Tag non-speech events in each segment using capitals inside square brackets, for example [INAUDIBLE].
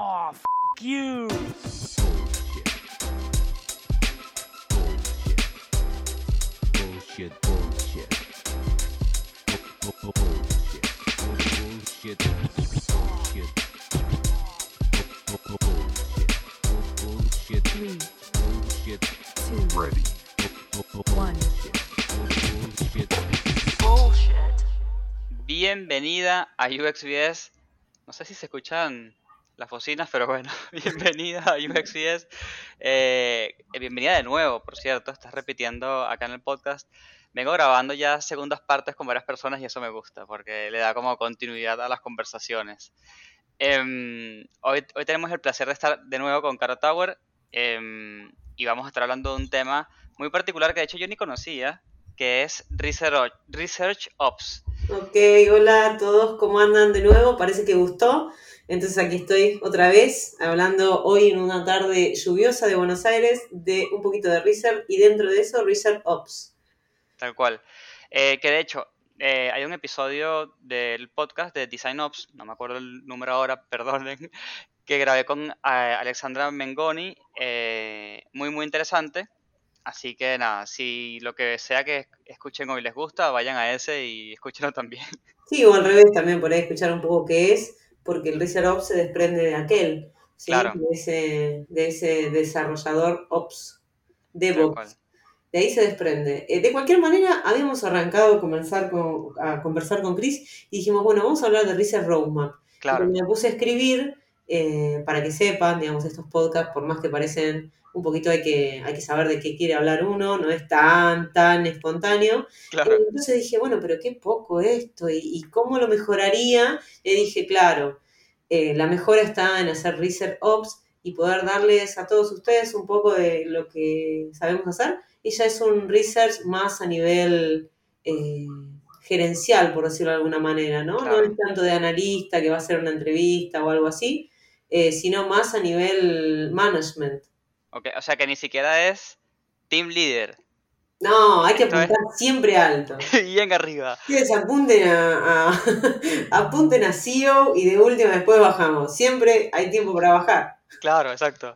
Oh, f you. Bullshit, bullshit. Bu- bu- Bullshit. Bullshit. Bullshit. Bu- bu- Bullshit. Bu- Bullshit. Three, Bullshit. two, Ready. Bu- bu- bu- one. Bullshit. Bienvenida a UXVS. No sé si se escuchan las bocinas, pero bueno, [LAUGHS] bienvenida a UXVS. Eh, bienvenida de nuevo, por cierto, estás repitiendo acá en el podcast. Vengo grabando ya segundas partes con varias personas y eso me gusta, porque le da como continuidad a las conversaciones. Em, hoy, hoy tenemos el placer de estar de nuevo con Caro Tower em, y vamos a estar hablando de un tema muy particular que de hecho yo ni conocía, que es Research, Research Ops. Ok, hola a todos, ¿cómo andan de nuevo? Parece que gustó. Entonces aquí estoy otra vez hablando hoy en una tarde lluviosa de Buenos Aires de un poquito de Research y dentro de eso Research Ops. Tal cual. Eh, que de hecho, eh, hay un episodio del podcast de Design Ops, no me acuerdo el número ahora, [LAUGHS] perdonen, que grabé con eh, Alexandra Mengoni, muy muy interesante. Así que nada, si lo que sea que escuchen hoy les gusta, vayan a ese y escúchenlo [LAUGHS] también. Sí, o al revés también por ahí escuchar un poco qué es, porque el Research Ops se desprende de aquel, ¿sí? Claro. de, ese, de ese desarrollador Ops, DevOps. De ahí se desprende. Eh, de cualquier manera, habíamos arrancado a, comenzar con, a conversar con Chris y dijimos, bueno, vamos a hablar de Research Roadmap. Claro, Y me puse a escribir eh, para que sepan, digamos, estos podcasts, por más que parecen un poquito hay que, hay que saber de qué quiere hablar uno, no es tan, tan espontáneo. claro. Entonces dije, bueno, pero qué poco esto, y, y cómo lo mejoraría. Y dije, claro, eh, la mejora está en hacer Research Ops y poder darles a todos ustedes un poco de lo que sabemos hacer. Y ya es un research más a nivel eh, gerencial, por decirlo de alguna manera, ¿no? Claro. No es tanto de analista que va a hacer una entrevista o algo así, eh, sino más a nivel management. Ok, O sea que ni siquiera es Team Leader. No, hay que es- apuntar siempre alto. [LAUGHS] Bien arriba. Ustedes apunten a, a- [LAUGHS] apunten a CEO y de última después bajamos. Siempre hay tiempo para bajar. Claro, exacto.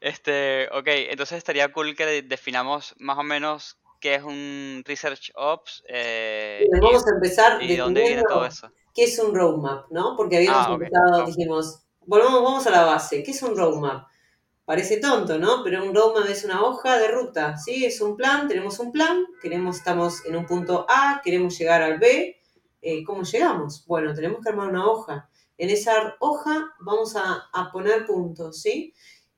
Este, ok, entonces estaría cool que de- definamos más o menos qué es un Research Ops eh, vamos a empezar y, y de dónde viene todo eso. qué es un roadmap, ¿no? Porque habíamos Ah, empezado, dijimos, volvamos, vamos a la base. ¿Qué es un roadmap? Parece tonto, ¿no? Pero un roadmap es una hoja de ruta, ¿sí? Es un plan, tenemos un plan, queremos, estamos en un punto A, queremos llegar al B. eh, ¿Cómo llegamos? Bueno, tenemos que armar una hoja. En esa hoja vamos a, a poner puntos, ¿sí?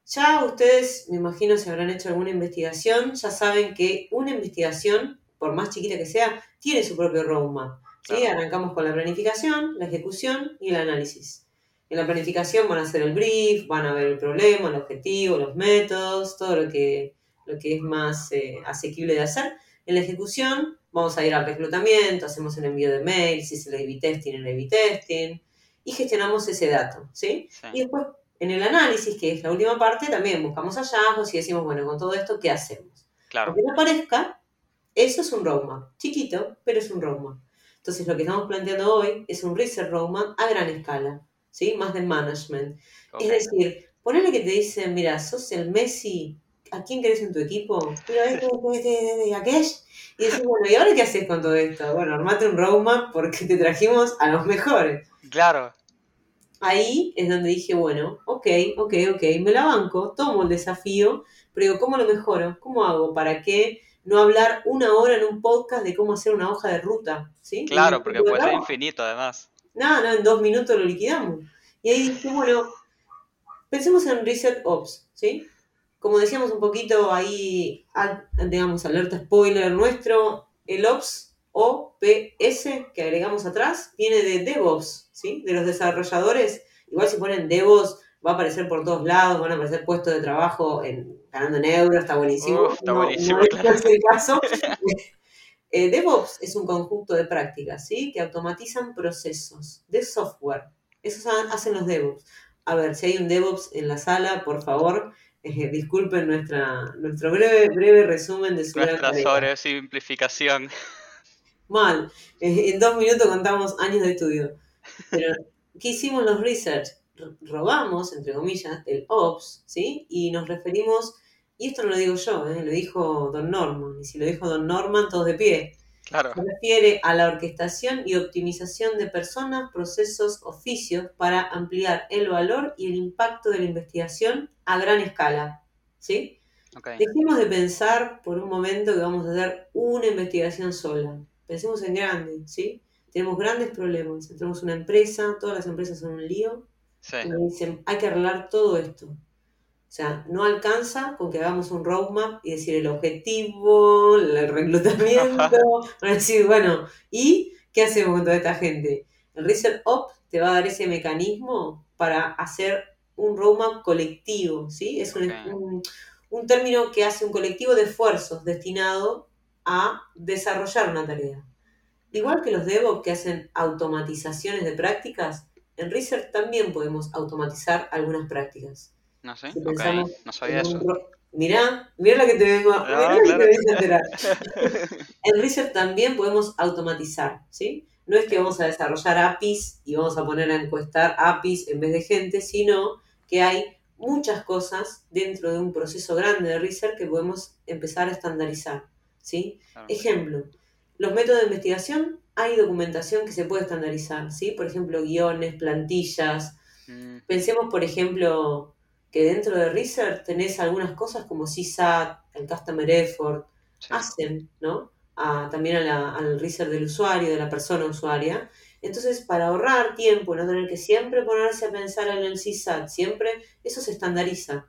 Ya ustedes, me imagino, si habrán hecho alguna investigación, ya saben que una investigación, por más chiquita que sea, tiene su propio roadmap. ¿sí? Claro. Arrancamos con la planificación, la ejecución y el análisis. En la planificación van a hacer el brief, van a ver el problema, el objetivo, los métodos, todo lo que, lo que es más eh, asequible de hacer. En la ejecución vamos a ir al reclutamiento, hacemos el envío de mail, si es el A-B testing, el A-B testing, y gestionamos ese dato, ¿sí? Sí. Y después, en el análisis, que es la última parte, también buscamos hallazgos y decimos, bueno, con todo esto, ¿qué hacemos? Claro, Aunque no parezca, eso es un roadmap, chiquito, pero es un roadmap. Entonces, lo que estamos planteando hoy es un research roadmap a gran escala, ¿sí? Más de management. Es decir, ponele que te dicen, mira, sos el Messi, ¿a quién querés en tu equipo? Este, este, este, aquel. Y decís, bueno, ¿y ahora qué haces con todo esto? Bueno, armate un roadmap porque te trajimos a los mejores. Claro, Ahí es donde dije, bueno, ok, ok, ok, me la banco, tomo el desafío, pero digo, ¿cómo lo mejoro? ¿Cómo hago para que no hablar una hora en un podcast de cómo hacer una hoja de ruta? ¿sí? claro, porque puede ser infinito además. No, no, en dos minutos lo liquidamos. Y ahí dije, bueno, pensemos en Reset Ops, ¿sí? Como decíamos un poquito ahí, digamos, alerta spoiler nuestro, el Ops OPS que agregamos atrás viene de DevOps, ¿sí? De los desarrolladores. Igual si ponen DevOps va a aparecer por todos lados, van a aparecer puestos de trabajo en, ganando en euros, está buenísimo. Uf, está No- buenísimo, no es claro. el caso. [LAUGHS] Eh, DevOps es un conjunto de prácticas, ¿sí? Que automatizan procesos de software. Eso ha- hacen los DevOps. A ver, si hay un DevOps en la sala, por favor, [LAUGHS] eh, disculpen nuestra, nuestro breve, breve resumen de su Nuestra tarea. sobresimplificación. Mal. Eh, en dos minutos contamos años de estudio. Pero, ¿qué hicimos los research? robamos, entre comillas, el OPS, ¿sí? Y nos referimos, y esto no lo digo yo, ¿eh? lo dijo Don Norman, y si lo dijo Don Norman, todos de pie. Claro. Se refiere a la orquestación y optimización de personas, procesos, oficios para ampliar el valor y el impacto de la investigación a gran escala, ¿sí? Ok. Dejemos de pensar por un momento que vamos a hacer una investigación sola. Pensemos en grande, ¿sí? Tenemos grandes problemas. Tenemos una empresa, todas las empresas son un lío. Sí. Y dicen, hay que arreglar todo esto. O sea, no alcanza con que hagamos un roadmap y decir el objetivo, el reclutamiento. Van a decir, bueno, ¿y qué hacemos con toda esta gente? El Research Op te va a dar ese mecanismo para hacer un roadmap colectivo, ¿sí? Es un, un- un término que hace un colectivo de esfuerzos destinado a desarrollar una tarea. Igual que los DevOps que hacen automatizaciones de prácticas, en Research también podemos automatizar algunas prácticas. No sé. Si No sabía eso. ro- Mirá, mirá la que te vengo, No, mirá que te vengo a enterar. [LAUGHS] En Research también podemos automatizar, ¿sí? No es que vamos a desarrollar APIs y vamos a poner a encuestar APIs en vez de gente, sino que hay muchas cosas dentro de un proceso grande de Research que podemos empezar a estandarizar, ¿sí? Claro. Ejemplo, los métodos de investigación, hay documentación que se puede estandarizar, ¿sí? Por ejemplo, guiones, plantillas. Mm, Pensemos, por ejemplo, que dentro de Research tenés algunas cosas como CSAT, el Customer Effort, sí. hacen, ¿no? A- también a la- al research del usuario, de la persona usuaria. Entonces, para ahorrar tiempo y no tener que siempre ponerse a pensar en el CSAT, siempre, eso se estandariza.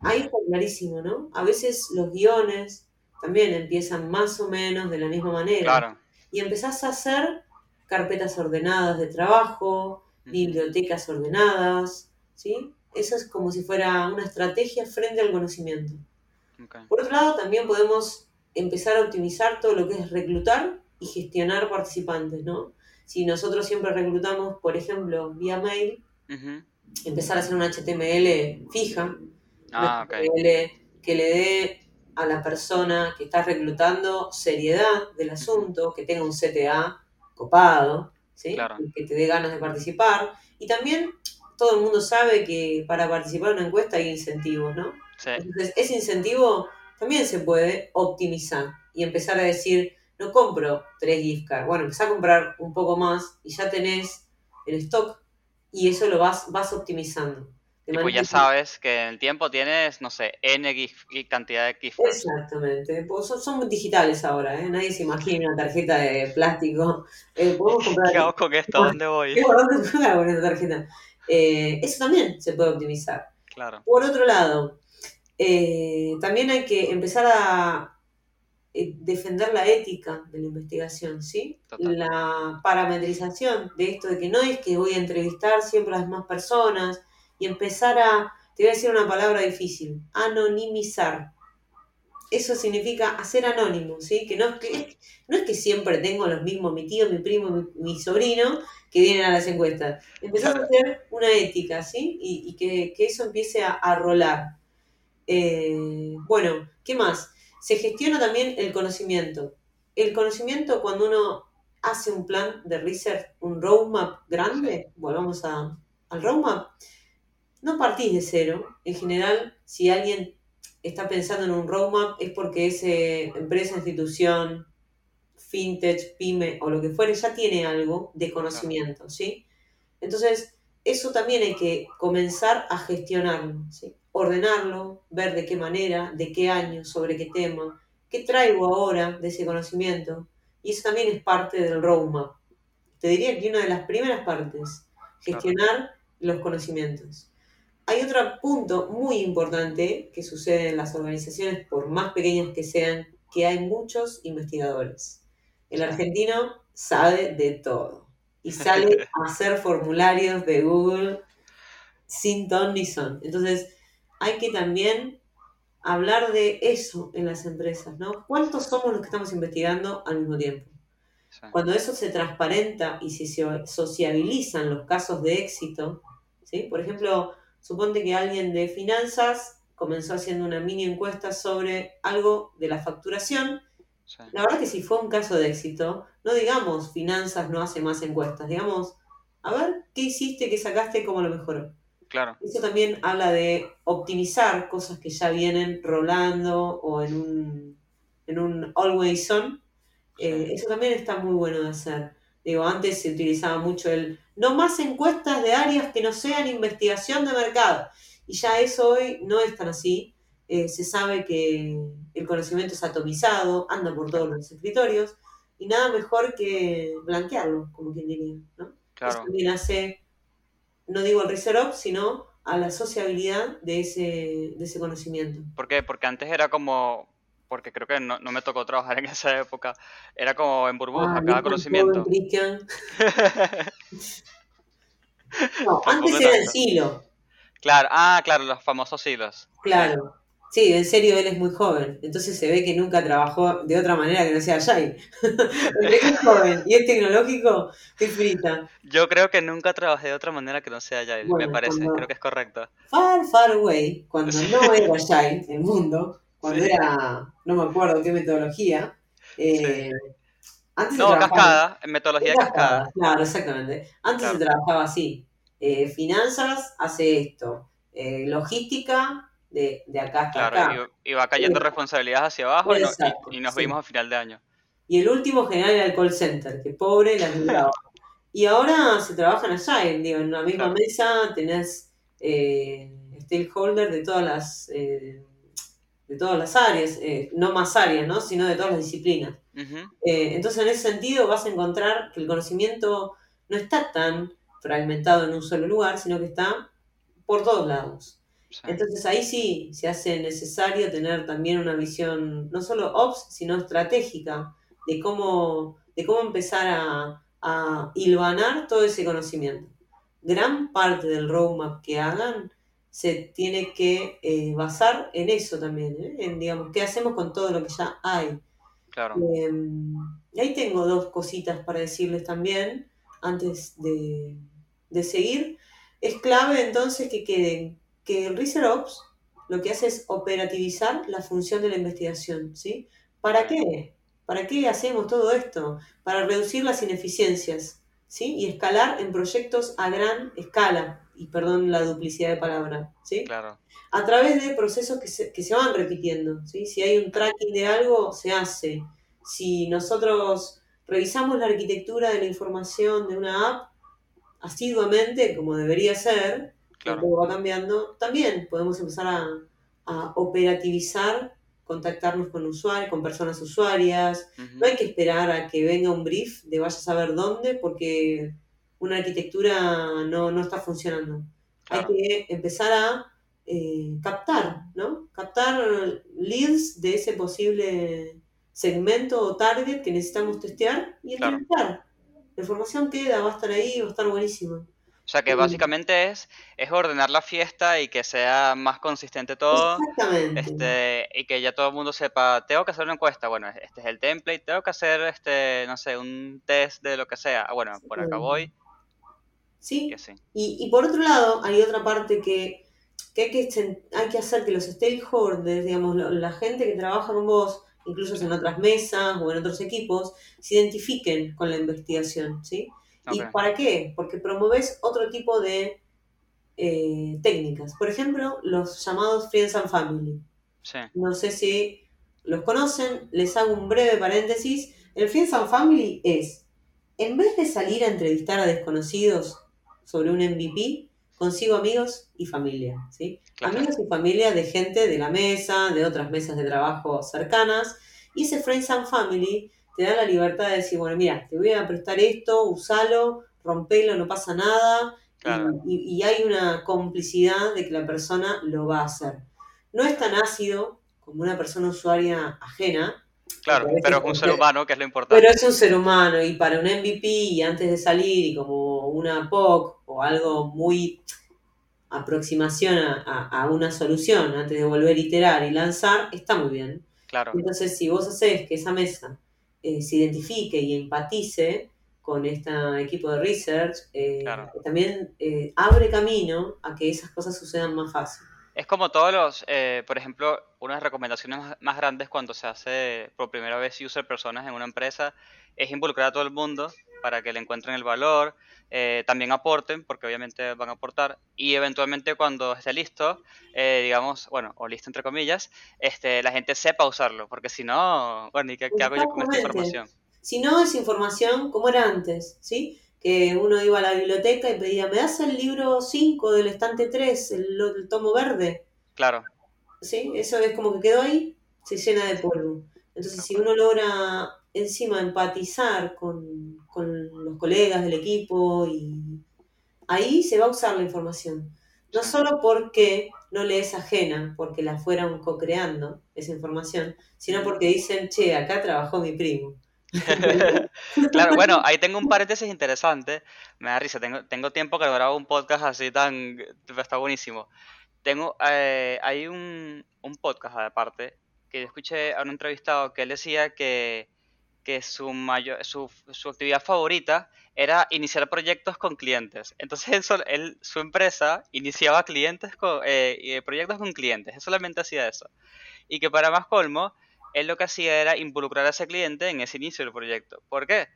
Ahí está clarísimo, ¿no? A veces los guiones también empiezan más o menos de la misma manera. Claro. Y empezás a hacer carpetas ordenadas de trabajo, bibliotecas ordenadas, ¿sí? Eso es como si fuera una estrategia frente al conocimiento. Por otro lado, también podemos empezar a optimizar todo lo que es reclutar y gestionar participantes, ¿no? Si nosotros siempre reclutamos, por ejemplo, vía mail, empezar a hacer una HTML fija, Ah, una que le dé a la persona que está reclutando seriedad del asunto, que tenga un CTA copado, ¿sí? Claro. Que te dé ganas de participar. Y también todo el mundo sabe que para participar en una encuesta hay incentivos, ¿no? Sí. Entonces, ese incentivo también se puede optimizar y empezar a decir, no compro tres gift cards. Bueno, empezá a comprar un poco más y ya tenés el stock y eso lo vas, vas optimizando. Manera ya sabes que en el tiempo tienes, no sé, N cantidad de gift cards. Exactamente, pues son, son digitales ahora, ¿eh? nadie se imagina una tarjeta de plástico. Eh, podemos comprar [LAUGHS] ¿Qué hago con esto? ¿A dónde voy? [LAUGHS] ¿Qué guardar con esta tarjeta? Eh, eso también se puede optimizar. Claro. Por otro lado, eh, también hay que empezar a eh, defender la ética de la investigación, ¿sí? Total. La parametrización de esto de que no es que voy a entrevistar siempre a las mismas personas y empezar a, te voy a decir una palabra difícil, anonimizar. Eso significa hacer anónimo, ¿sí? Que no es que, no es que siempre tengo los mismos, mi tío, mi primo, mi, mi sobrino, que vienen a las encuestas. Empezar Claro. a hacer una ética, ¿sí? Y, y que, que eso empiece a, a rolar. Eh, bueno, ¿qué más? Se gestiona también el conocimiento. El conocimiento cuando uno hace un plan de research, un roadmap grande, volvamos a, al roadmap, no partís de cero. En general, si alguien está pensando en un roadmap es porque ese empresa, institución, fintech, pyme o lo que fuere ya tiene algo de conocimiento, ¿sí? Entonces, eso también hay que comenzar a gestionarlo, ¿sí? ordenarlo, ver de qué manera, de qué año, sobre qué tema, qué traigo ahora de ese conocimiento. Y eso también es parte del roadmap. Te diría que una de las primeras partes, gestionar los conocimientos. Hay otro punto muy importante que sucede en las organizaciones, por más pequeñas que sean, que hay muchos investigadores. El argentino sabe de todo y sale [LAUGHS] a hacer formularios de Google sin ton ni son. Entonces, hay que también hablar de eso en las empresas, ¿no? ¿Cuántos somos los que estamos investigando al mismo tiempo? Sí. Cuando eso se transparenta y se so- sociabilizan los casos de éxito, ¿sí? Por ejemplo, suponte que alguien de finanzas comenzó haciendo una mini encuesta sobre algo de la facturación. Sí. La verdad que si fue un caso de éxito, no digamos finanzas no hace más encuestas, digamos, A ver qué hiciste, qué sacaste, cómo lo mejoró. Claro, Eso también habla de optimizar cosas que ya vienen rolando o en un, en un always on. Eh, eso también está muy bueno de hacer. Digo, antes se utilizaba mucho el no más encuestas de áreas que no sean investigación de mercado. Y ya eso hoy no es tan así. Eh, se sabe que el conocimiento es atomizado, anda por todos los escritorios, y nada mejor que blanquearlo, como quien diría, ¿no? Eso claro. también hace, no digo el research up, sino a la sociabilidad de ese, de ese conocimiento. ¿Por qué? Porque antes era como, porque creo que no, no me tocó trabajar en [LAUGHS] esa época, era como en burbuja, Ah, cada conocimiento. joven. [LAUGHS] No, antes era el silo, Claro, ah, claro, los famosos hilos. claro. Sí, en serio, él es muy joven. Entonces se ve que nunca trabajó de otra manera que no sea que [LAUGHS] es joven y es tecnológico, es frita. Yo creo que nunca trabajé de otra manera que no sea Agile, me parece, cuando- creo que es correcto. Far, far away, cuando no era Agile el mundo, cuando Sí. era, no me acuerdo qué metodología, eh, antes se No, cascada, en metodología Cascada, cascada. Claro, exactamente. Antes Claro. se trabajaba así. Eh, finanzas hace esto. Eh, logística de, de acá hasta acá. Claro, y, y va cayendo Sí. responsabilidades hacia abajo y, no- y- Exacto, y nos sí. vimos a final de año. Y el último general era el call center, que pobre la [LAUGHS] libraba. y ahora se trabaja en Agile, digo, en la misma Claro. mesa tenés eh, stakeholder de todas las eh, de todas las áreas, eh, no más áreas, ¿no? sino de todas las disciplinas. Eh, entonces, en ese sentido, vas a encontrar que el conocimiento no está tan fragmentado en un solo lugar, sino que está por todos lados. Entonces, ahí sí se hace necesario tener también una visión, no solo ops, sino estratégica, de cómo, de cómo empezar a, a hilvanar todo ese conocimiento. Gran parte del roadmap que hagan se tiene que eh, basar en eso también, ¿eh? en, digamos, qué hacemos con todo lo que ya hay. Claro, Eh, y ahí tengo dos cositas para decirles también, antes de, de seguir. Es clave entonces que queden que el Research Ops lo que hace es operativizar la función de la investigación, ¿sí? ¿Para qué? ¿Para qué hacemos todo esto? Para reducir las ineficiencias, ¿sí? Y escalar en proyectos a gran escala, y perdón la duplicidad de palabra, ¿sí? claro, a través de procesos que se, que se van repitiendo. ¿sí? Si hay un tracking de algo, se hace. Si nosotros revisamos la arquitectura de la información de una app asiduamente, como debería ser, claro. todo va cambiando, también podemos empezar a, a operativizar, contactarnos con usuarios, con personas usuarias. No hay que esperar a que venga un brief de vaya a saber dónde, porque una arquitectura no, no está funcionando claro, hay que empezar a eh, captar, ¿no? Captar leads de ese posible segmento o target que necesitamos testear y Claro. La información queda, va a estar ahí, va a estar buenísima. O sea que básicamente es, es ordenar la fiesta y que sea más consistente todo. Exactamente. Este, y que ya todo el mundo sepa, tengo que hacer una encuesta, bueno, este es el template, tengo que hacer este, no sé, un test de lo que sea. Ah, bueno, por acá voy ¿Sí? y. Y, y por otro lado, hay otra parte que, que, hay, que hay que hacer que los stakeholders, digamos, la gente que trabaja con vos, incluso en otras mesas o en otros equipos, se identifiquen con la investigación, ¿sí? ¿Y para qué? Porque promoves otro tipo de eh, técnicas. Por ejemplo, los llamados Friends and Family. sí, No sé si los conocen, les hago un breve paréntesis. El Friends and Family es, en vez de salir a entrevistar a desconocidos sobre un MVP, consigo amigos y familia, ¿sí? claro, Amigos y familia de gente de la mesa, de otras mesas de trabajo cercanas, y ese Friends and Family te da la libertad de decir, bueno, mira, te voy a prestar esto, usalo, rompelo, no pasa nada, y- Claro. y, y hay una complicidad de que la persona lo va a hacer. No es tan ácido como una persona usuaria ajena, claro, pero es un ser humano que es lo importante. pero es un ser humano y para un MVP y antes de salir y como una POC o algo muy aproximación a, a- a una solución antes de volver a iterar y lanzar, está muy bien. Claro, Entonces, si vos haces que esa mesa eh, se identifique y empatice con este equipo de research, eh, Claro. también eh, abre camino a que esas cosas sucedan más fácil. Es como todos los, eh, por ejemplo, una de las recomendaciones más grandes cuando se hace por primera vez user personas en una empresa es involucrar a todo el mundo para que le encuentren el valor, eh, también aporten, porque obviamente van a aportar, y eventualmente cuando esté listo, eh, digamos, bueno, o listo entre comillas, este, la gente sepa usarlo, porque si no, bueno, ¿y qué, qué hago yo con esta información? Si no, es información como era antes, ¿sí? Que uno iba a la biblioteca y pedía, ¿me das el libro 5 del estante 3, el, el tomo verde? Claro, ¿Sí? Eso es como que quedó ahí, se llena de polvo. Entonces, si uno logra encima empatizar con, con los colegas del equipo y ahí se va a usar la información. No solo porque no le es ajena, porque la fueron co-creando esa información, sino porque dicen, che, acá trabajó mi primo. [LAUGHS] Claro, bueno, ahí tengo un paréntesis interesante. Me da risa, tengo, tengo tiempo que grabo un podcast así tan... Está buenísimo. Tengo, eh, hay un, un podcast aparte que yo escuché a un entrevistado que él decía que, que su, mayor, su, su actividad favorita era iniciar proyectos con clientes. Entonces [LAUGHS] él, él- su empresa iniciaba clientes con, eh, y proyectos con clientes. Él solamente hacía eso. Y que para más colmo, él lo que hacía era involucrar a ese cliente en ese inicio del proyecto. ¿Por qué?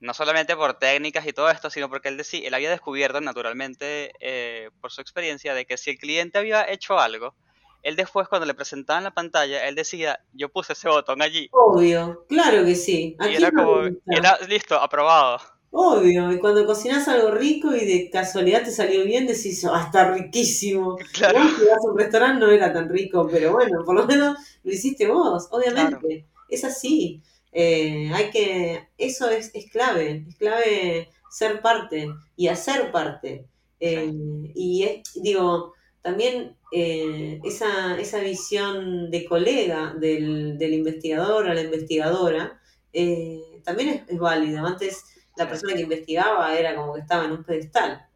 No solamente por técnicas y todo esto, sino porque él, decía, él había descubierto naturalmente eh, por su experiencia de que si el cliente había hecho algo, él después cuando le presentaban la pantalla, él decía, yo puse ese botón allí. Obvio, claro que sí. ¿A Y era no como, era listo, aprobado. Obvio, y cuando cocinas algo rico y de casualidad te salió bien, decís, ah, está riquísimo. [LAUGHS] Claro, vas a un restaurante no era tan rico, pero bueno, por lo menos lo hiciste vos, obviamente. Es así. Eh, hay que, eso es, es clave, es clave ser parte y hacer parte. Eh, y es- digo, también eh, esa, esa visión de colega del, del investigador a la investigadora eh, también es, es válida. Antes la persona que investigaba era como que estaba en un pedestal.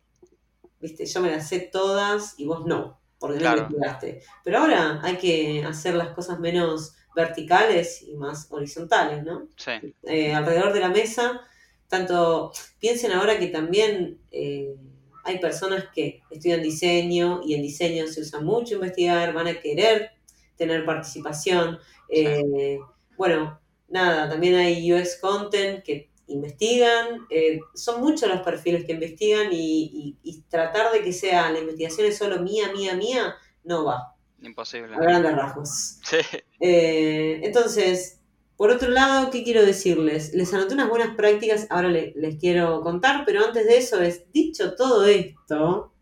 Viste, yo me las sé todas y vos no, porque no Claro. investigaste. Pero ahora hay que hacer las cosas menos verticales y más horizontales, ¿no? sí, Eh, alrededor de la mesa, tanto piensen ahora que también eh, hay personas que estudian diseño y en diseño se usa mucho investigar, van a querer tener participación. Eh, bueno, nada, también hay UX Content que investigan, eh, son muchos los perfiles que investigan y, y- y tratar de que sea la investigación es solo mía, mía, mía, no va, imposible. a grandes rasgos. Sí, Eh, entonces, por otro lado, ¿qué quiero decirles? Les anoté unas buenas prácticas, ahora le- les quiero contar, pero antes de eso es, dicho todo esto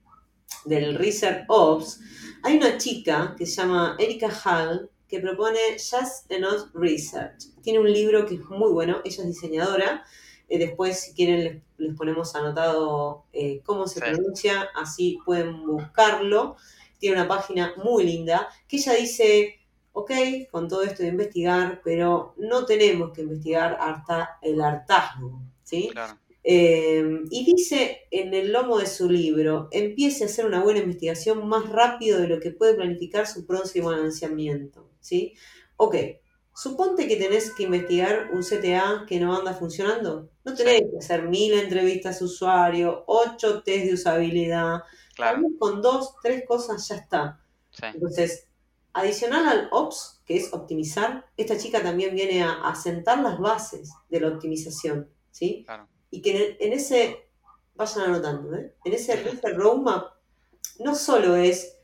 del Research Ops, hay una chica que se llama Erika Hall que propone Just Enough Research. Tiene un libro que es muy bueno, ella es diseñadora. Eh, después, si quieren, les, les ponemos anotado eh, cómo se Sí. pronuncia, así pueden buscarlo. Tiene una página muy linda que ella dice, ok, con todo esto de investigar, pero no tenemos que investigar hasta el hartazgo, ¿sí? claro. Eh, y dice en el lomo de su libro, empiece a hacer una buena investigación más rápido de lo que puede planificar su próximo lanzamiento, ¿sí? Ok, suponte que tenés que investigar un CTA que no anda funcionando. No tenés que hacer mil entrevistas a usuario, ocho test de usabilidad. Claro, Tal vez con dos, tres cosas ya está. sí, Entonces, adicional al Ops, que es optimizar, esta chica también viene a, a sentar las bases de la optimización, ¿sí? claro. Y que en, en ese, vayan anotando, ¿eh? En ese, roadmap no solo es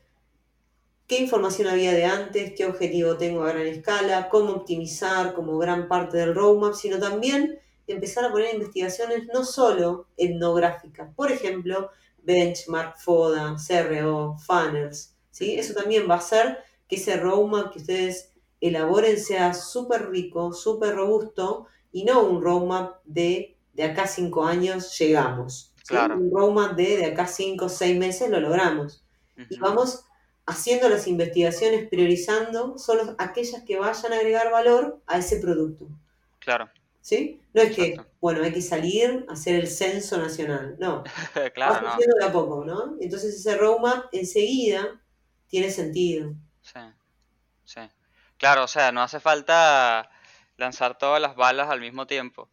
qué información había de antes, qué objetivo tengo a gran escala, cómo optimizar como gran parte del roadmap, sino también empezar a poner investigaciones no solo etnográficas, por ejemplo, benchmark, FODA, CRO, funnels, ¿sí? Eso también va a hacer que ese roadmap que ustedes elaboren sea súper rico, súper robusto y no un roadmap de de acá cinco años llegamos. ¿sí? Claro. Un roadmap de de acá cinco o seis meses lo logramos. Y vamos haciendo las investigaciones, priorizando solo aquellas que vayan a agregar valor a ese producto. Claro, ¿Sí? No es que, bueno, hay que salir a hacer el censo nacional. No, [LAUGHS] claro, vas no. haciendo de a poco, ¿no? Entonces ese roadmap enseguida tiene sentido. Sí, sí. Claro, o sea, no hace falta lanzar todas las balas al mismo tiempo.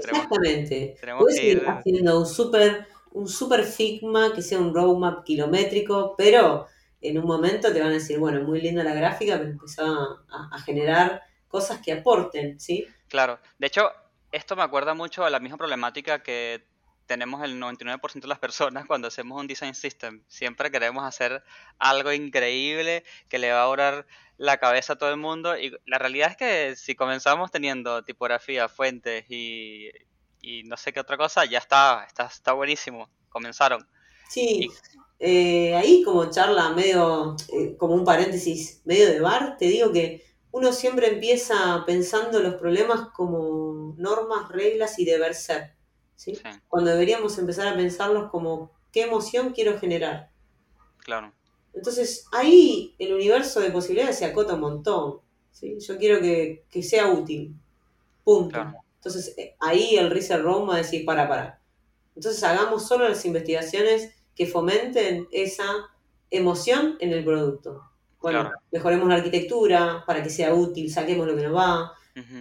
Tenemos, Exactamente. tenemos Puedes que ir haciendo un super, un super Figma que sea un roadmap kilométrico, pero en un momento te van a decir, bueno, muy linda la gráfica, pero empezó a, a- a generar cosas que aporten, ¿sí? Claro. De hecho, esto me acuerda mucho a la misma problemática que tenemos el 99% de las personas cuando hacemos un design system. Siempre queremos hacer algo increíble que le va a orar la cabeza a todo el mundo. Y la realidad es que si comenzamos teniendo tipografía, fuentes y, y no sé qué otra cosa, ya está, está, está buenísimo. Comenzaron. Sí, eh, ahí como charla medio, eh, como un paréntesis medio de bar, te digo que uno siempre empieza pensando los problemas como normas, reglas y deber ser, ¿sí? Sí, Cuando deberíamos empezar a pensarlos como qué emoción quiero generar. claro. Entonces ahí el universo de posibilidades se acota un montón, ¿sí? Yo quiero que, que sea útil, punto. Claro. Entonces eh, ahí el Research Room va a decir, para, para. Entonces hagamos solo las investigaciones que fomenten esa emoción en el producto. Bueno, Claro. mejoremos la arquitectura para que sea útil, saquemos lo que nos va.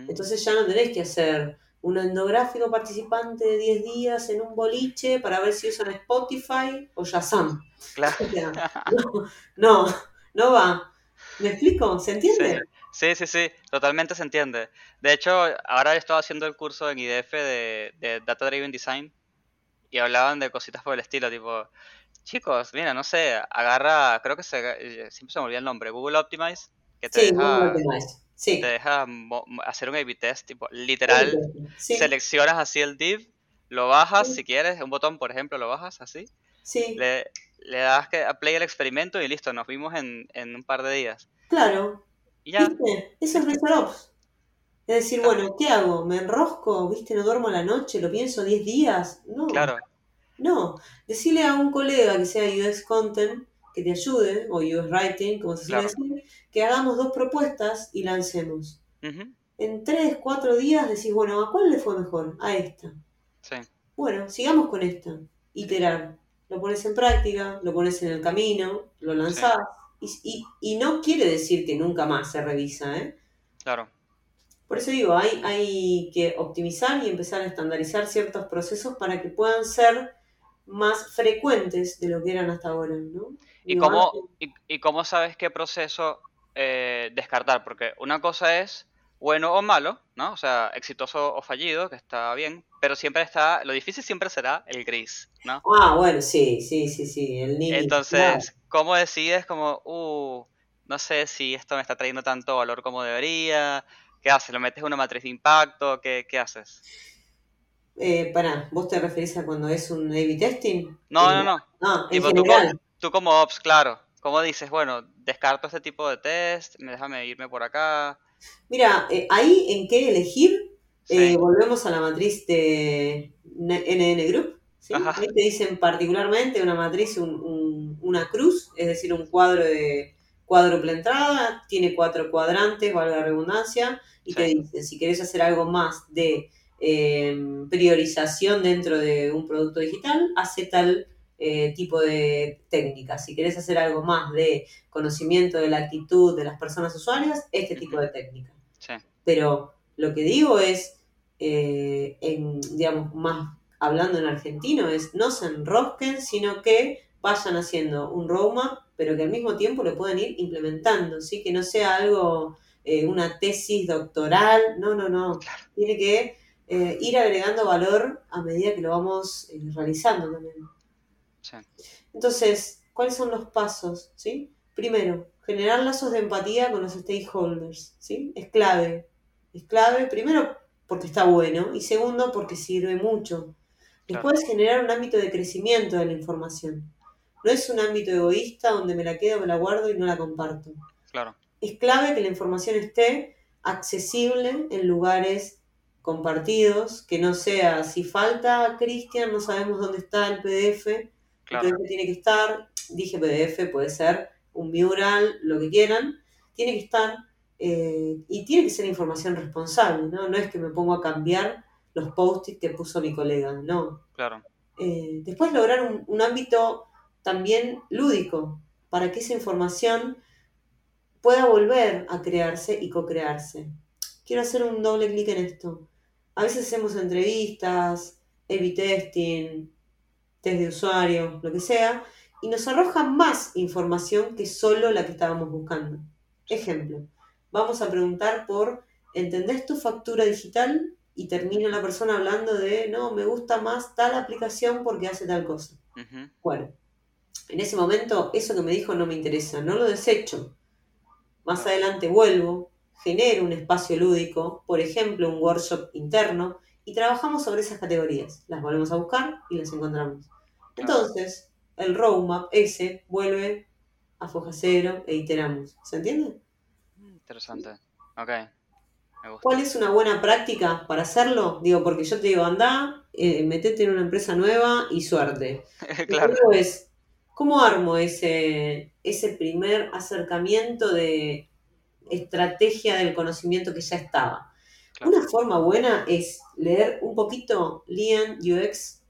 Entonces ya no tenés que hacer un endográfico participante de 10 días en un boliche para ver si usan Spotify o Shazam. Claro. O sea, no, no, no va. ¿Me explico? ¿Se entiende? Sí, sí, sí, totalmente se entiende. De hecho, ahora he estado haciendo el curso en IDF de, de Data Driven Design y hablaban de cositas por el estilo, tipo, chicos, mira, no sé, agarra, creo que se, eh, siempre se me olvida el nombre, Google Optimize, que te Sí, deja. Sí. te deja hacer un A-B test, tipo, literal, Sí, seleccionas así el div, lo bajas si quieres, un botón, por ejemplo, lo bajas así, sí, le, le das que a play el experimento y listo, nos vimos en, en un par de días. claro. Y ya, ¿Viste? Eso es. Es decir, Claro. bueno, ¿qué hago? ¿Me enrosco? ¿Viste? ¿No duermo la noche? ¿Lo pienso 10 días? No. claro, No. Decirle a un colega que sea UX Content que te ayude, o UX Writing, como se suele Claro. decir, que hagamos dos propuestas y lancemos. En 3, 4 días decís, bueno, ¿a cuál le fue mejor? A esta. sí, Bueno, sigamos con esta. Iterar. Lo pones en práctica, lo pones en el camino, lo lanzás. Y, y- y no quiere decir que nunca más se revisa, ¿eh? claro. Por eso digo, hay, hay que optimizar y empezar a estandarizar ciertos procesos para que puedan ser más frecuentes de lo que eran hasta ahora, ¿no? ¿Y cómo, antes- y, y cómo sabes qué proceso eh, descartar? Porque una cosa es bueno o malo, ¿no? O sea, exitoso o fallido, que está bien, pero siempre está, lo difícil siempre será el gris, ¿no? Ah, bueno, sí, sí, sí, sí, el niño. Entonces, ¿cómo decides como, uh, no sé si esto me está trayendo tanto valor como debería? ¿Qué haces? ¿Lo metes en una matriz de impacto? ¿Qué, qué haces? Eh, pará, ¿vos te referís a cuando es un A-B testing? No, Eh, no, no. En Tipo, tú, como ops, claro. ¿Cómo dices, bueno, descarto este tipo de test, me déjame irme por acá? Mira, eh, ahí en qué elegir, eh, Sí, volvemos a la matriz de NN Group. Ahí te dicen particularmente una matriz, un- un- una cruz, es decir, un cuadro de cuádruple entrada, tiene cuatro cuadrantes, valga la redundancia, y te dicen si querés hacer algo más de eh, priorización dentro de un producto digital, hace tal eh, tipo de técnica. Si querés hacer algo más de conocimiento de la actitud de las personas usuarias, este tipo de técnica. sí, Pero lo que digo es, eh, en, digamos, más hablando en argentino, es no se enrosquen, sino que vayan haciendo un roadmap, pero que al mismo tiempo lo puedan ir implementando, ¿sí? Que no sea algo, eh, una tesis doctoral, no, no, no. Tiene que eh, ir agregando valor a medida que lo vamos eh, realizando también. sí, Entonces, ¿cuáles son los pasos? ¿sí? Primero, generar lazos de empatía con los stakeholders. ¿sí? Es clave. Es clave, primero, porque está bueno, y segundo, porque sirve mucho. Después, generar un ámbito de crecimiento de la información. No es un ámbito egoísta donde me la quedo, me la guardo y no la comparto. claro, Es clave que la información esté accesible en lugares compartidos, que no sea, si falta Cristian, no sabemos dónde está el PDF, claro, el PDF tiene que estar, dije PDF, puede ser un mural, lo que quieran, tiene que estar eh, y tiene que ser información responsable, ¿no? No es que me pongo a cambiar los post-it que puso mi colega, no. claro, Eh, después lograr un, un ámbito también lúdico, para que esa información pueda volver a crearse y co-crearse. Quiero hacer un doble clic en esto. A veces hacemos entrevistas, A-B testing, test de usuario, lo que sea, y nos arroja más información que solo la que estábamos buscando. Ejemplo, vamos a preguntar por, ¿entendés tu factura digital? Y termina la persona hablando de, no, me gusta más tal aplicación porque hace tal cosa. Bueno, en ese momento eso que me dijo no me interesa, no lo desecho. Más adelante vuelvo, genero un espacio lúdico, por ejemplo, un workshop interno, y trabajamos sobre esas categorías. Las volvemos a buscar y las encontramos. Entonces, el roadmap ese vuelve a foja cero e iteramos. ¿Se entiende? Interesante. Ok. Me gusta. ¿Cuál es una buena práctica para hacerlo? Digo, porque yo te digo, anda, eh, metete en una empresa nueva y suerte. [LAUGHS] Claro. primero es, ¿cómo armo ese, ese primer acercamiento de estrategia del conocimiento que ya estaba? Claro. Una forma buena es leer un poquito Lian UX.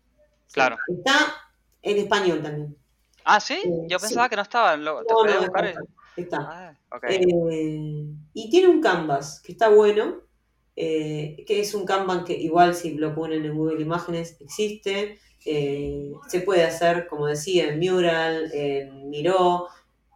Claro. Está en español también. Ah, ¿sí? Eh, Yo sí. pensaba que no estaba. Lo, te No, buscar está, y- está. Ah. Eh, y tiene un canvas que está bueno, eh, que es un canvas que igual si lo ponen en Google Imágenes existe. se puede hacer, como decía, en Mural, en Miro,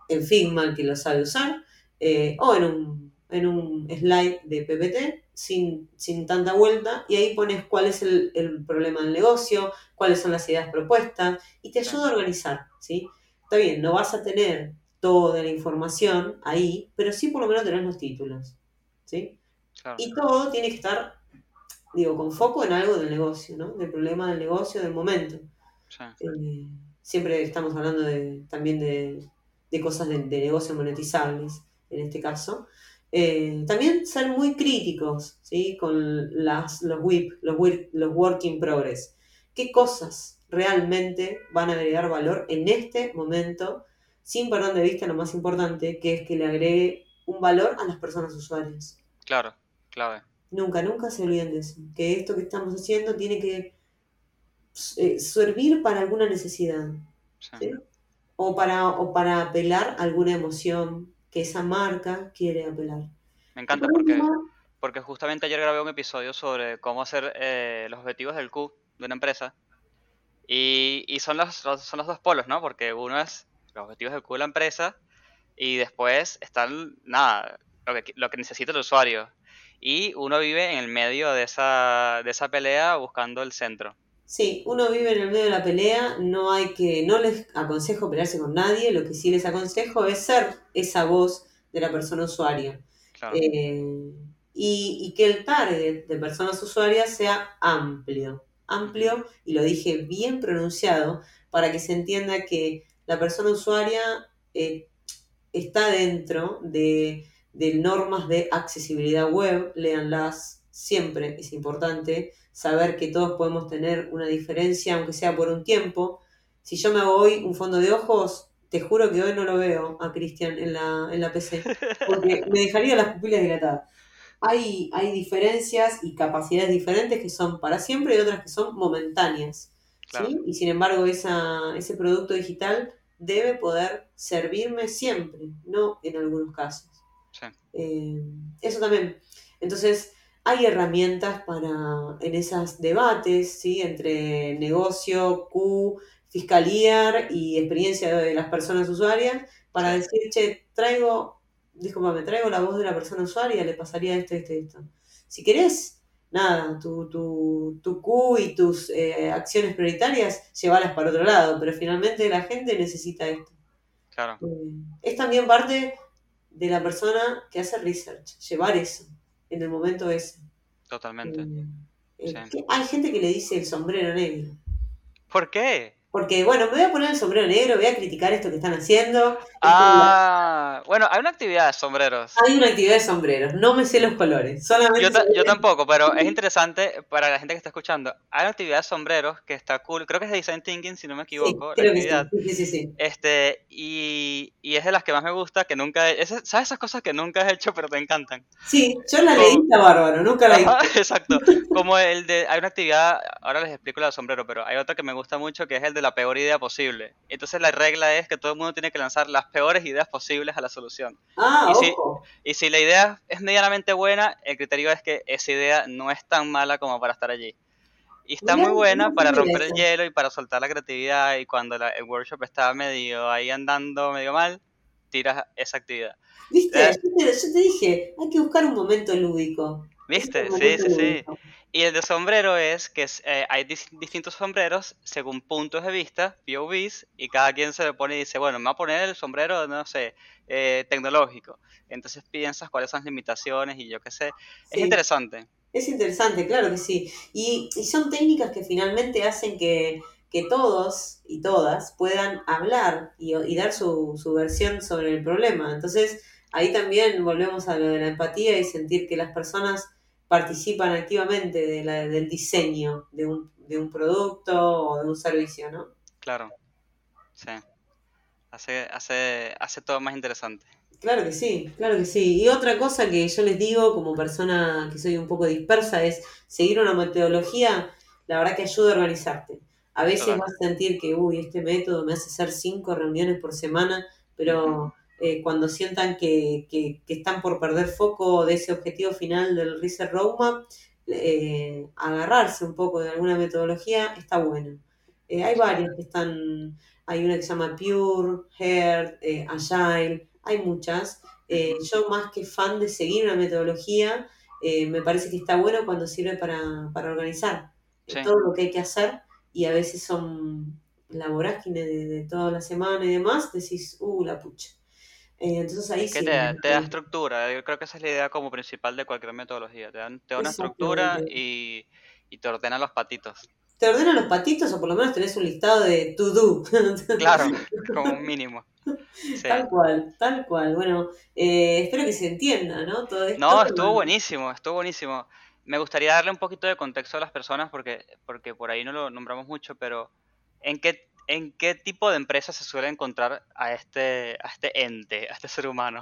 en Figma, el que lo sabe usar, eh, o en un, en un slide de PPT sin, sin tanta vuelta, y ahí pones cuál es el, el problema del negocio, cuáles son las ideas propuestas, y te ayuda a organizar, ¿sí? Está bien, no vas a tener toda la información ahí, pero sí por lo menos tenés los títulos, ¿sí? Claro. Y todo tiene que estar, digo, con foco en algo del negocio, ¿no? Del problema del negocio, del momento. Sí. Eh, siempre estamos hablando de, también de, de cosas de, de negocio monetizables, en este caso. Eh, también ser muy críticos, ¿sí? Con las, los WIP, los, los Work in Progress. ¿Qué cosas realmente van a agregar valor en este momento, sin perder de vista lo más importante, que es que le agregue un valor a las personas usuarias? Claro. Clave. Nunca, nunca se olviden de eso. Que esto que estamos haciendo tiene que eh, servir para alguna necesidad. Sí. ¿sí? O, para, o para apelar a alguna emoción que esa marca quiere apelar. Me encanta Por porque, porque justamente ayer grabé un episodio sobre cómo hacer eh, los objetivos del Q de una empresa. Y, y son, los, los- son los dos polos, ¿no? Porque uno es los objetivos del Q de la empresa y después están, nada, lo que, lo que necesita el usuario. Y uno vive en el medio de esa, de esa pelea buscando el centro. Sí, uno vive en el medio de la pelea, no hay que, no les aconsejo pelearse con nadie, lo que sí les aconsejo es ser esa voz de la persona usuaria. Claro. Eh, y, y que el target de personas usuarias sea amplio, amplio, y lo dije bien pronunciado, para que se entienda que la persona usuaria eh, está dentro de, de normas de accesibilidad web, léanlas siempre, es importante saber que todos podemos tener una diferencia, aunque sea por un tiempo. Si yo me hago hoy un fondo de ojos, te juro que hoy no lo veo a Cristian en la, en la PC, porque [LAUGHS] me dejaría las pupilas dilatadas. Hay, hay diferencias y capacidades diferentes que son para siempre y otras que son momentáneas. ¿sí? Y sin embargo, esa, ese producto digital debe poder servirme siempre, no en algunos casos. Sí. Eh, eso también. Entonces, hay herramientas para en esos debates, ¿sí? Entre negocio, Q, fiscalía y experiencia de las personas usuarias para decir, che, traigo, discúlpame, traigo la voz de la persona usuaria, le pasaría esto, esto, esto. Si querés, nada, tu, tu, tu Q y tus eh, acciones prioritarias, llevarlas para otro lado, pero finalmente la gente necesita esto. Claro. Eh, es también parte de la persona que hace research, llevar eso en el momento ese. Totalmente. Eh, eh, Sí. hay gente que le dice el sombrero negro. ¿Por qué? Porque, bueno, me voy a poner el sombrero negro, voy a criticar esto que están haciendo. Ah, bueno, hay una actividad de sombreros. Hay una actividad de sombreros, no me sé los colores. Solamente Yo, ta- yo tampoco, pero es interesante para la gente que está escuchando. Hay una actividad de sombreros que está cool. Creo que es de Design Thinking, si no me Sí, equivoco, la creo que sí. actividad. Sí, sí, sí. Este, y, y es de las que más me gusta, que nunca he- ¿Sabes esas cosas que nunca has hecho pero te encantan? Sí, yo la leí, está bárbaro, nunca la hice. [LAUGHS] Exacto. Como el de, hay una actividad, ahora les explico la de sombrero, pero hay otra que me gusta mucho que es el de la peor idea posible. Entonces la regla es que todo el mundo tiene que lanzar las peores ideas posibles a la solución. Ah, Y ojo. Y si la idea es medianamente buena, el criterio es que esa idea no es tan mala como para estar allí. Y está muy buena para romper el hielo y para soltar la creatividad. Y cuando la- el workshop está medio ahí andando medio mal, tiras esa actividad. ¿Viste? Eh. Yo te, yo te dije, hay que buscar un momento lúdico. ¿Viste? Es Sí, sí, sí. Y el de sombrero es que es, eh, hay dis- distintos sombreros según puntos de vista, POVs, y cada quien se le pone y dice, bueno, me voy a poner el sombrero, no sé, eh, tecnológico. Entonces piensas cuáles son las limitaciones y yo qué sé. Es Sí. interesante. Es interesante, claro que sí. Y, y son técnicas que finalmente hacen que, que todos y todas puedan hablar y, y dar su, su versión sobre el problema. Entonces, ahí también volvemos a lo de la empatía y sentir que las personas participan activamente de la- del diseño de un, de un producto o de un servicio, ¿no? Claro. Sí. Hace, hace, hace todo más interesante. Claro que sí, claro que sí. Y otra cosa que yo les digo como persona que soy un poco dispersa es seguir una metodología, la verdad que ayuda a organizarte. A veces vas a sentir que, uy, este método me hace hacer cinco reuniones por semana, pero eh, cuando sientan que, que- que están por perder foco de ese objetivo final del Research Roadmap, eh, agarrarse un poco de alguna metodología está bueno. Eh, hay varias que están, hay una que se llama Pure, Heart, eh, Agile, hay muchas. Yo más que fan de seguir una metodología, me parece que está bueno cuando sirve para, para organizar Sí. todo lo que hay que hacer y a veces son la vorágine de, de toda la semana y demás, decís, uh, la pucha. Eh, entonces ahí Que sí. te, te da estructura. Yo creo que esa es la idea como principal de cualquier metodología. Te, dan, te da una estructura y, y te ordena los patitos. Te ordena los patitos o por lo menos tenés un listado de to do. [LAUGHS] Claro, como un mínimo. Sí. Tal cual, tal cual. Bueno, eh, espero que se entienda, ¿no? Todo esto. No, estuvo buenísimo, estuvo buenísimo. Me gustaría darle un poquito de contexto a las personas porque, porque por ahí no lo nombramos mucho, pero ¿en qué, en qué tipo de empresas se suele encontrar a este, a este ente, a este ser humano?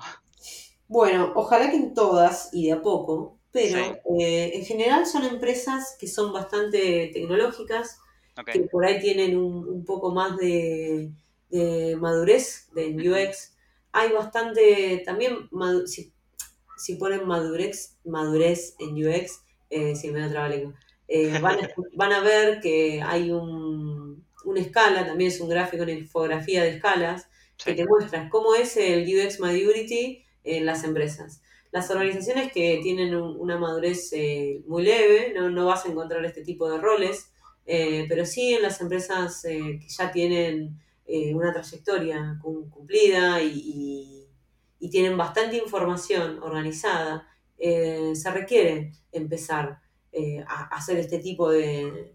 Bueno, ojalá que en todas y de a poco, pero Sí. eh, en general son empresas que son bastante tecnológicas, que por ahí tienen un, un poco más de, de madurez de en Ujú. UX. Hay bastante, también, si, si ponen madurez, madurez en UX, eh, si me da eh, van, a, [LAUGHS] van a ver que hay un, una escala, también es un gráfico, una infografía de escalas, que te muestra cómo es el UX Maturity en las empresas. Las organizaciones que tienen un- una madurez eh, muy leve, no, no vas a encontrar este tipo de roles, eh, pero sí en las empresas eh, que ya tienen una trayectoria cum- cumplida y, y- y tienen bastante información organizada, se requiere empezar a hacer este tipo de,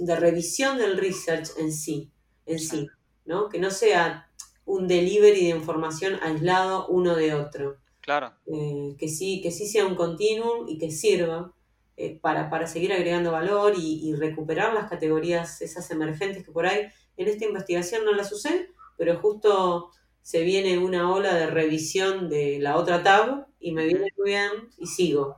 de revisión del research en sí, en sí. ¿no? Que no sea un delivery de información aislado uno de otro. claro, Eh, que, sí, que sí sea un continuum y que sirva eh, para, para seguir agregando valor y, y recuperar las categorías, esas emergentes que por ahí en esta investigación no las usé, pero justo se viene una ola de revisión de la otra tab y me viene muy bien y sigo.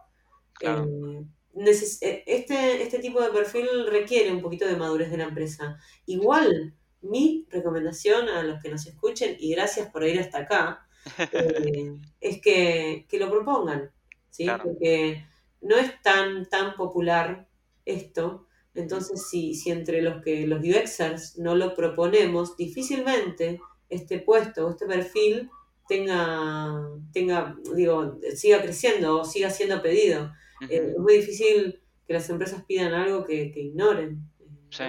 Claro. Eh, este, este tipo de perfil requiere un poquito de madurez de la empresa. Igual, mi recomendación a los que nos escuchen, y gracias por ir hasta acá, [LAUGHS] eh, es que, que lo propongan, ¿sí? Claro. Porque no es tan, tan popular esto. Entonces, si, si entre los que los UXers no lo proponemos, difícilmente este puesto o este perfil tenga, tenga, digo, siga creciendo o siga siendo pedido. Eh, es muy difícil que las empresas pidan algo que, que ignoren. Sí,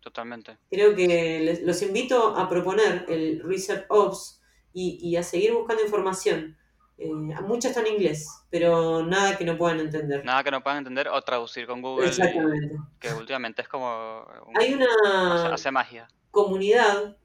totalmente. Creo que les- los invito a proponer el Research Ops y, y a seguir buscando información. Eh, mucha está en inglés, pero nada que no puedan entender. Nada que no puedan entender o traducir con Google, y- Exactamente. que últimamente es como... un- Hay hace, una hace magia. comunidad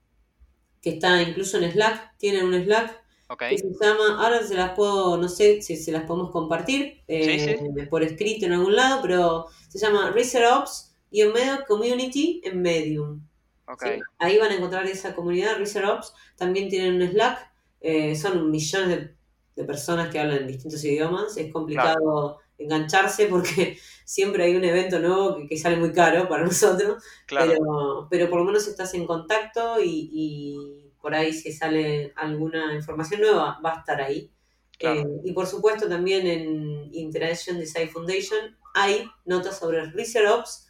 que está incluso en Slack, tienen un Slack Ok, que se llama, ahora se las puedo, no sé si se las podemos compartir eh, por escrito en algún lado, pero se llama Research Ops y medio Community en Medium. ok. ¿sí? Ahí van a encontrar esa comunidad, Research Ops. También tienen un Slack. eh, son millones de, de personas que hablan distintos idiomas. Es complicado engancharse porque [LAUGHS] siempre hay un evento nuevo que, que sale muy caro para nosotros. Claro, Pero, pero por lo menos estás en contacto y, y por ahí si sale alguna información nueva va a estar ahí. Claro. Eh, y por supuesto también en Interaction Design Foundation hay notas sobre Research Ops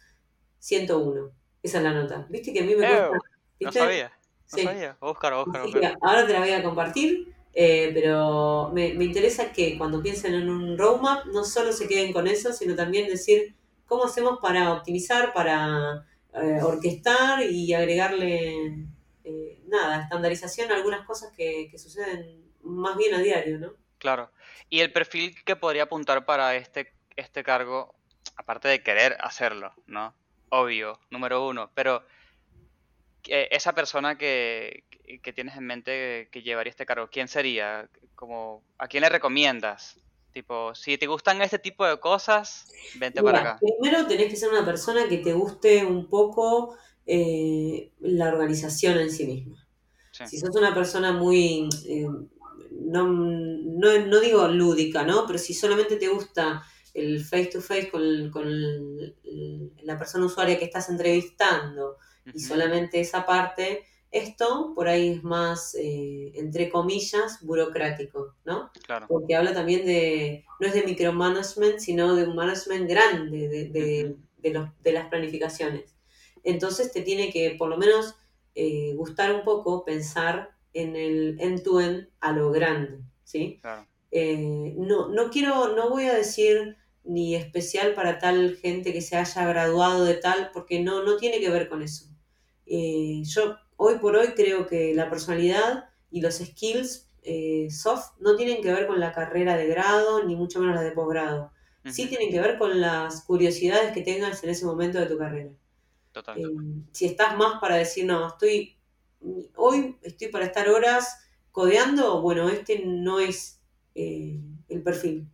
101. Esa es la nota. ¿Viste que a mí me Ew, gusta? No sabía. No Sí. sabía. Voy a buscar, voy a buscar, Así voy a que buscar. ahora te la voy a compartir, eh, pero me, me interesa que cuando piensen en un roadmap no solo se queden con eso, sino también decir cómo hacemos para optimizar, para eh, orquestar y agregarle, eh, nada, estandarización a algunas cosas que, que suceden más bien a diario, ¿no? Claro. Y el perfil que podría apuntar para este, este cargo, aparte de querer hacerlo, ¿no? Obvio, número uno. Pero eh, esa persona que, que- tienes en mente que llevaría este cargo, ¿quién sería? Como, ¿a quién le recomiendas? Tipo, si te gustan este tipo de cosas, vente para Mira, acá. primero tenés que ser una persona que te guste un poco eh, la organización en sí misma. Sí. Si sos una persona muy, eh, no, no, no digo lúdica, ¿no? Pero si solamente te gusta el face to face con, con el- la persona usuaria que estás entrevistando y solamente esa parte, esto por ahí es más, eh, entre comillas, burocrático, ¿no? Claro. Porque habla también de, no es de micromanagement, sino de un management grande de, de- de los- de las planificaciones. Entonces te tiene que, por lo menos, eh, gustar un poco pensar en el end-to-end a lo grande, ¿sí? Claro. Eh, no, no quiero, no voy a decir ni especial para tal gente que se haya graduado de tal, porque no, no tiene que ver con eso. Eh, yo hoy por hoy creo que la personalidad y los skills eh, soft no tienen que ver con la carrera de grado, ni mucho menos la de posgrado. Sí tienen que ver con las curiosidades que tengas en ese momento de tu carrera. Total. Eh, si estás más para decir, no, estoy, hoy estoy para estar horas codeando, bueno, este no es eh, el perfil.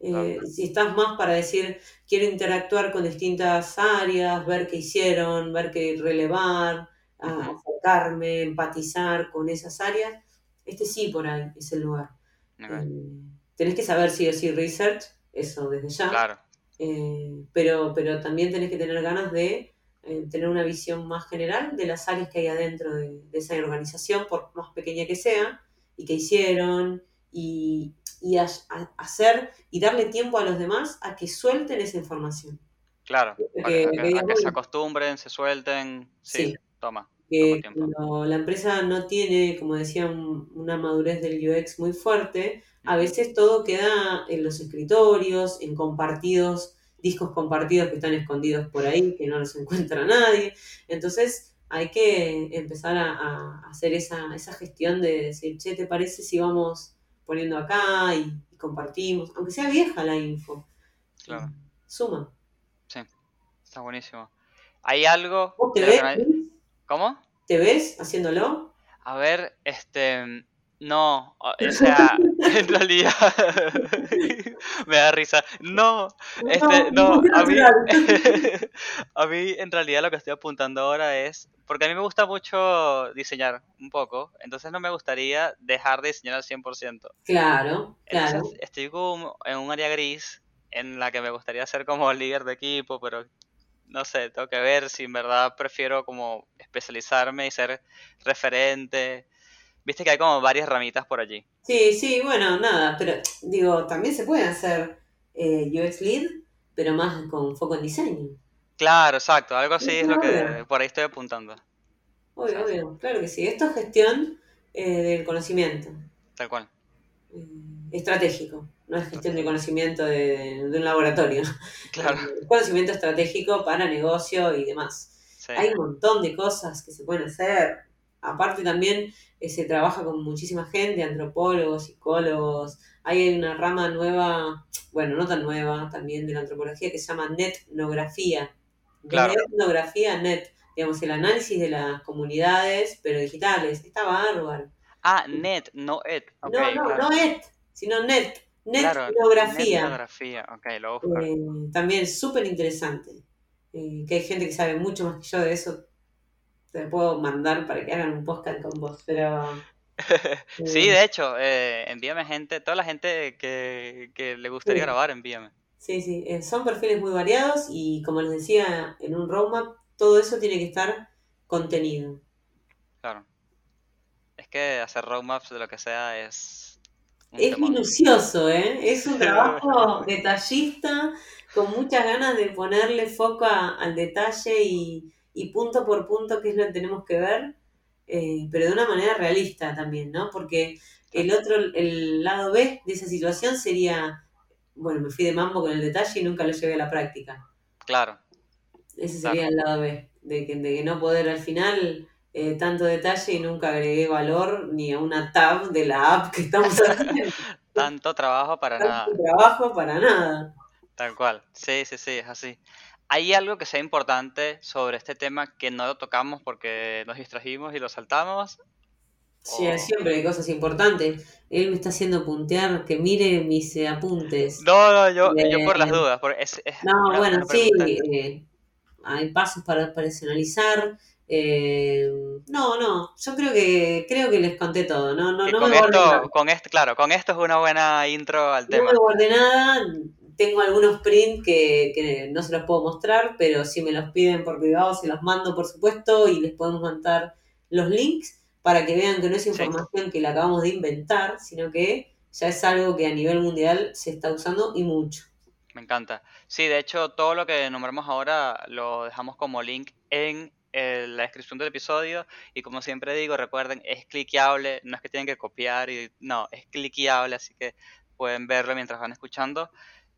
Eh, Claro. si estás más para decir, quiero interactuar con distintas áreas, ver qué hicieron, ver qué relevar, a- Ujú. acercarme, empatizar con esas áreas, este sí por ahí es el lugar. Eh, tenés que saber sí o sí research, eso desde ya. Claro. Eh, pero, pero también tenés que tener ganas de eh, tener una visión más general de las áreas que hay adentro de, de esa organización, por más pequeña que sea, y que hicieron, y, y a- a- hacer y darle tiempo a los demás a que suelten esa información. Claro. Que- que, a se acostumbren, se suelten. Sí, Sí. toma. que cuando la empresa no tiene, como decía, un- una madurez del UX muy fuerte, a veces todo queda en los escritorios, en compartidos, discos compartidos que están escondidos por ahí, que no los [LAUGHS] encuentra nadie. Entonces hay que empezar a, a hacer esa, esa gestión de decir, che, ¿te parece si vamos poniendo acá y, y compartimos? Aunque sea vieja la info. Claro. Suma. Está buenísimo. ¿Hay algo ¿Vos te ves? hay- ¿Cómo? ¿Te ves haciéndolo? A ver, este... No, o sea, [LAUGHS] en realidad [LAUGHS] [LAUGHS] me da risa. No, este, no, mí, [LAUGHS] a mí en realidad lo que estoy apuntando ahora es, porque a mí me gusta mucho diseñar un poco, entonces no me gustaría dejar de diseñar al 100%. Claro, claro. Entonces estoy como en un área gris en la que me gustaría ser como líder de equipo, pero no sé, tengo que ver si en verdad prefiero como especializarme y ser referente. Viste que hay como varias ramitas por allí. Sí, sí, bueno, nada, pero digo, también se puede hacer eh, UX Lead, pero más con foco en diseño. Claro, exacto, algo así Sí, es lo que por ahí estoy apuntando, Obvio, obvio, claro que sí. Esto es gestión eh, del conocimiento, tal cual. eh, estratégico, no es gestión de conocimiento de, de un laboratorio. [LAUGHS] Claro, Eh, conocimiento estratégico para negocio y demás. sí, Hay un montón de cosas que se pueden hacer. Aparte también eh, se trabaja con muchísima gente, antropólogos, psicólogos. Hay una rama nueva, bueno, no tan nueva también de la antropología que se llama netnografía. Claro. etnografía, net, digamos, el análisis de las comunidades, pero digitales. Está bárbaro. Ah, net, no et. No, no, claro. no et, sino net. Claro, Netnografía. netnografía, ok, lo buscar. Eh, también súper interesante. Eh, que hay gente que sabe mucho más que yo de eso. Te puedo mandar para que hagan un podcast con vos, pero... [LAUGHS] Sí, eh, de hecho, eh, envíame gente, toda la gente que, que le gustaría Sí. grabar, envíame. Sí, sí, eh, son perfiles muy variados y como les decía en un roadmap, todo eso tiene que estar contenido. Claro. Es que hacer roadmaps de lo que sea es Es minucioso, ¿eh? Es un [LAUGHS] trabajo detallista, con muchas ganas de ponerle foco a- al detalle y, y punto por punto qué es lo que tenemos que ver, eh, pero de una manera realista también, ¿no? Porque el otro, el lado B de esa situación sería, bueno, me fui de mambo con el detalle y nunca lo llevé a la práctica. Claro, Ese Claro. sería el lado B, de que, de que no poder al final eh, tanto detalle y nunca agregué valor ni a una tab de la app que estamos [LAUGHS] haciendo. tanto trabajo para nada. Tanto trabajo para nada. Tal cual. Sí, sí, sí, es así. ¿Hay algo que sea importante sobre este tema que no lo tocamos porque nos distrajimos y lo saltamos? Sí, siempre hay cosas importantes. Él me está haciendo puntear que mire mis eh, apuntes. No, no, yo, yo por las Eh, dudas. Porque es, es No, bueno, sí, eh, hay pasos para personalizar. eh, no, no, yo creo que creo que les conté todo. No, no, no con me guardé nada. esto, con esto, claro, con esto es una buena intro al No tema. me guardé nada. Tengo algunos prints que, que no se los puedo mostrar, pero si me los piden por privado, se los mando, por supuesto, y les podemos mandar los links para que vean que no es información que la acabamos de inventar, sino que ya es algo que a nivel mundial se está usando y mucho. Me encanta. Sí, de hecho, todo lo que nombramos ahora lo dejamos como link en eh, la descripción del episodio. Y como siempre digo, recuerden, es cliqueable, no es que tienen que copiar, y no, es cliqueable, así que pueden verlo mientras van escuchando.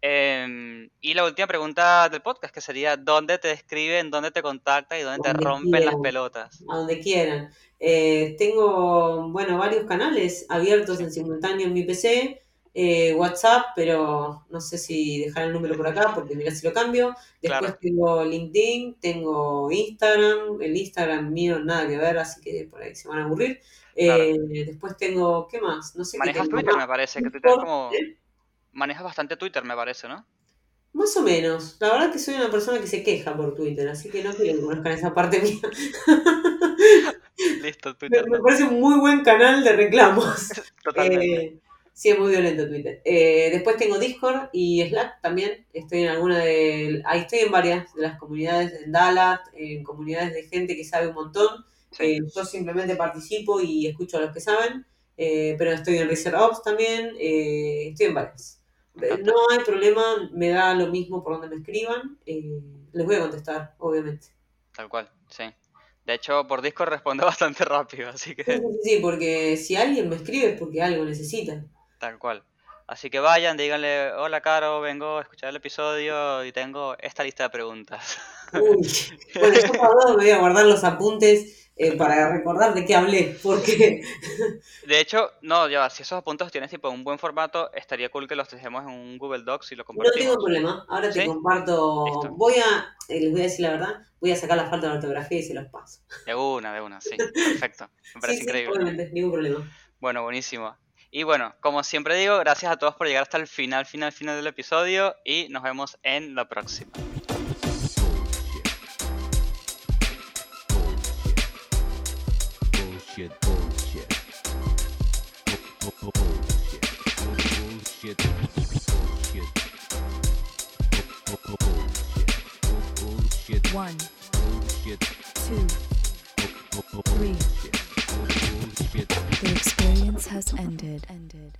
Em, y la última pregunta del podcast, que sería, ¿dónde te escriben, dónde te contactan y dónde te rompen las pelotas? A donde quieran. Eh, tengo, bueno, varios canales abiertos en simultáneo en mi PC. eh, WhatsApp, pero no sé si dejar el número por acá porque mira si lo cambio. Después Claro. tengo LinkedIn, tengo Instagram, el Instagram mío nada que ver, así que por ahí se van a aburrir. Eh, después tengo, ¿qué más? No sé qué Manejas tengo Twitter, más. me parece, que Twitter es Discord, como... Manejas bastante Twitter, me parece, ¿no? Más o menos. La verdad que soy una persona que se queja por Twitter, así que no quiero que conozcan esa parte mía. [LAUGHS] Listo, [LAUGHS] Twitter. me parece un muy buen canal de reclamos. [LAUGHS] Totalmente. Eh, sí, es muy violento Twitter. Eh, después tengo Discord y Slack también. Estoy en alguna de. Ahí estoy en varias de las comunidades, en Dalat, en comunidades de gente que sabe un montón. Sí. Eh, yo simplemente participo y escucho a los que saben. Eh, pero estoy en Research Ops también. eh, estoy en varias. Eh. No hay problema, me da lo mismo por donde me escriban. eh, les voy a contestar, obviamente. Tal cual, sí. De hecho, por Discord respondo [LAUGHS] bastante rápido, así Sí, que sí, sí, sí, porque si alguien me escribe es porque algo necesita. tal cual. Así que vayan, díganle, hola Caro, vengo a escuchar el episodio y tengo esta lista de preguntas. Uy, bueno, yo para me voy a guardar los apuntes eh, para recordar de qué hablé, porque De hecho, no, ya va, si esos apuntes tienes tipo un buen formato, estaría cool que los dejemos en un Google Docs y lo no tengo compartimos. problema. Ahora te ¿Sí? comparto, Listo. voy a, eh, les voy a decir la verdad, voy a sacar la falta de ortografía y se los paso. De una, de una, sí. [LAUGHS] Perfecto. Me parece Sí, sí, increíble. ningún problema. Bueno, buenísimo. Y bueno, como siempre digo, gracias a todos por llegar hasta el final, final, final del episodio y nos vemos en la próxima. One, two, three. has [LAUGHS] ended. ended.